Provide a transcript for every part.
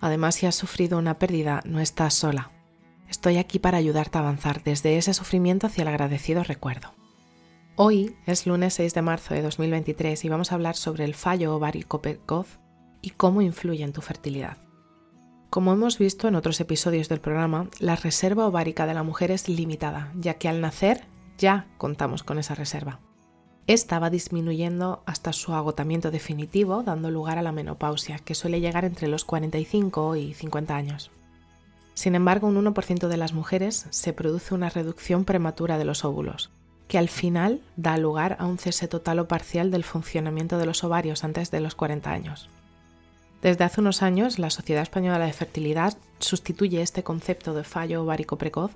Además, si has sufrido una pérdida, no estás sola. Estoy aquí para ayudarte a avanzar desde ese sufrimiento hacia el agradecido recuerdo. Hoy es lunes 6 de marzo de 2023 y vamos a hablar sobre el fallo ovárico precoz y cómo influye en tu fertilidad. Como hemos visto en otros episodios del programa, la reserva ovárica de la mujer es limitada, ya que al nacer ya contamos con esa reserva. Esta va disminuyendo hasta su agotamiento definitivo, dando lugar a la menopausia, que suele llegar entre los 45 y 50 años. Sin embargo, un 1% de las mujeres se produce una reducción prematura de los óvulos, que al final da lugar a un cese total o parcial del funcionamiento de los ovarios antes de los 40 años. Desde hace unos años, la Sociedad Española de Fertilidad sustituye este concepto de fallo ovárico precoz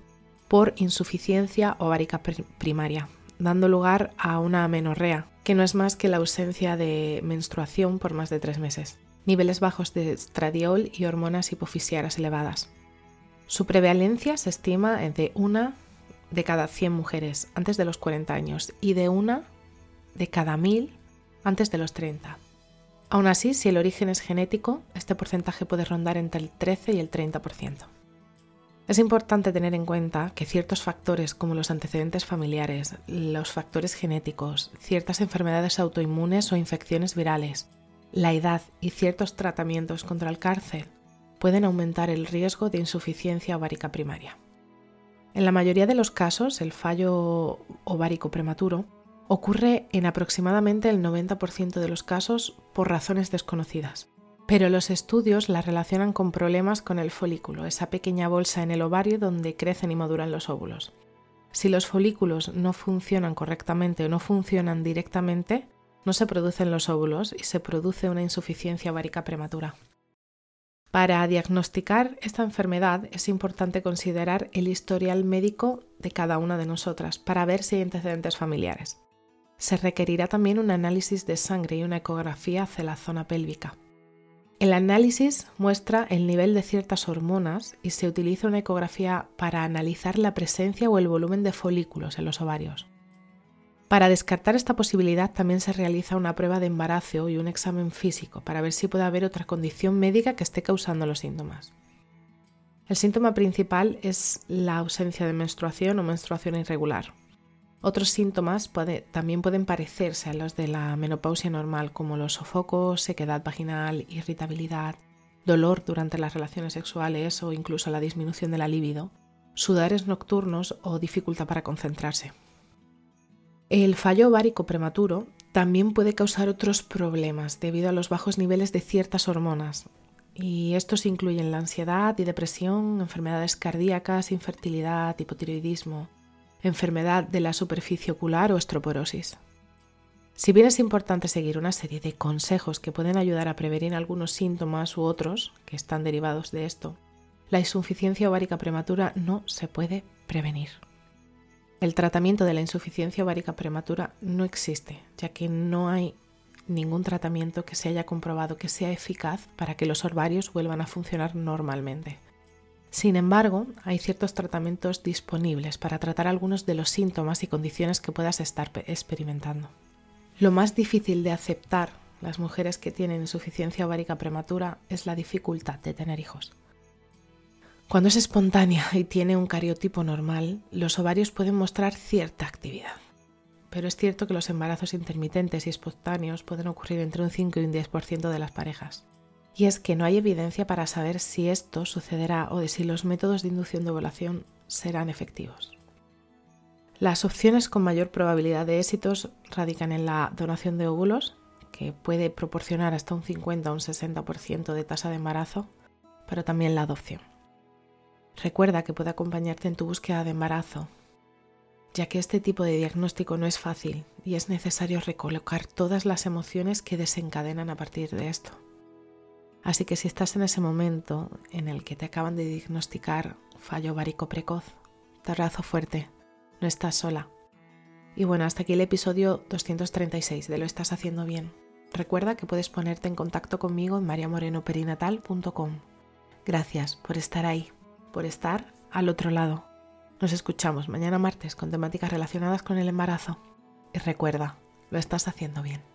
por insuficiencia ovárica primaria, dando lugar a una amenorrea, que no es más que la ausencia de menstruación por más de tres meses, niveles bajos de estradiol y hormonas hipofisiaras elevadas. Su prevalencia se estima de una de cada 100 mujeres antes de los 40 años y de una de cada 1000 antes de los 30. Aún así, si el origen es genético, este porcentaje puede rondar entre el 13 y el 30%. Es importante tener en cuenta que ciertos factores como los antecedentes familiares, los factores genéticos, ciertas enfermedades autoinmunes o infecciones virales, la edad y ciertos tratamientos contra el cáncer pueden aumentar el riesgo de insuficiencia ovárica primaria. En la mayoría de los casos, el fallo ovárico prematuro ocurre en aproximadamente el 90% de los casos por razones desconocidas pero los estudios la relacionan con problemas con el folículo, esa pequeña bolsa en el ovario donde crecen y maduran los óvulos. Si los folículos no funcionan correctamente o no funcionan directamente, no se producen los óvulos y se produce una insuficiencia ovárica prematura. Para diagnosticar esta enfermedad es importante considerar el historial médico de cada una de nosotras para ver si hay antecedentes familiares. Se requerirá también un análisis de sangre y una ecografía hacia la zona pélvica. El análisis muestra el nivel de ciertas hormonas y se utiliza una ecografía para analizar la presencia o el volumen de folículos en los ovarios. Para descartar esta posibilidad también se realiza una prueba de embarazo y un examen físico para ver si puede haber otra condición médica que esté causando los síntomas. El síntoma principal es la ausencia de menstruación o menstruación irregular, otros síntomas también pueden parecerse a los de la menopausia normal, como los sofocos, sequedad vaginal, irritabilidad, dolor durante las relaciones sexuales o incluso la disminución de la libido, sudares nocturnos o dificultad para concentrarse. El fallo ovárico prematuro también puede causar otros problemas debido a los bajos niveles de ciertas hormonas, y estos incluyen la ansiedad y depresión, enfermedades cardíacas, infertilidad, hipotiroidismo, enfermedad de la superficie ocular o estroporosis. Si bien es importante seguir una serie de consejos que pueden ayudar a prevenir algunos síntomas u otros que están derivados de esto, la insuficiencia ovárica prematura no se puede prevenir. El tratamiento de la insuficiencia ovárica prematura no existe, ya que no hay ningún tratamiento que se haya comprobado que sea eficaz para que los ovarios vuelvan a funcionar normalmente. Sin embargo, hay ciertos tratamientos disponibles para tratar algunos de los síntomas y condiciones que puedas estar experimentando. Lo más difícil de aceptar las mujeres que tienen insuficiencia ovárica prematura es la dificultad de tener hijos. Cuando es espontánea y tiene un cariotipo normal, los ovarios pueden mostrar cierta actividad. Pero es cierto que los embarazos intermitentes y espontáneos pueden ocurrir entre un 5 y un 10% de las parejas y es que no hay evidencia para saber si esto sucederá o de si los métodos de inducción de ovulación serán efectivos. Las opciones con mayor probabilidad de éxitos radican en la donación de óvulos, que puede proporcionar hasta un 50 o un 60% de tasa de embarazo, pero también la adopción. Recuerda que puede acompañarte en tu búsqueda de embarazo, ya que este tipo de diagnóstico no es fácil y es necesario recolocar todas las emociones que desencadenan a partir de esto. Así que si estás en ese momento en el que te acaban de diagnosticar fallo várico precoz, te abrazo fuerte, no estás sola. Y bueno, hasta aquí el episodio 236 de Lo estás haciendo bien. Recuerda que puedes ponerte en contacto conmigo en mariamorenoperinatal.com. Gracias por estar ahí, por estar al otro lado. Nos escuchamos mañana martes con temáticas relacionadas con el embarazo. Y recuerda, lo estás haciendo bien.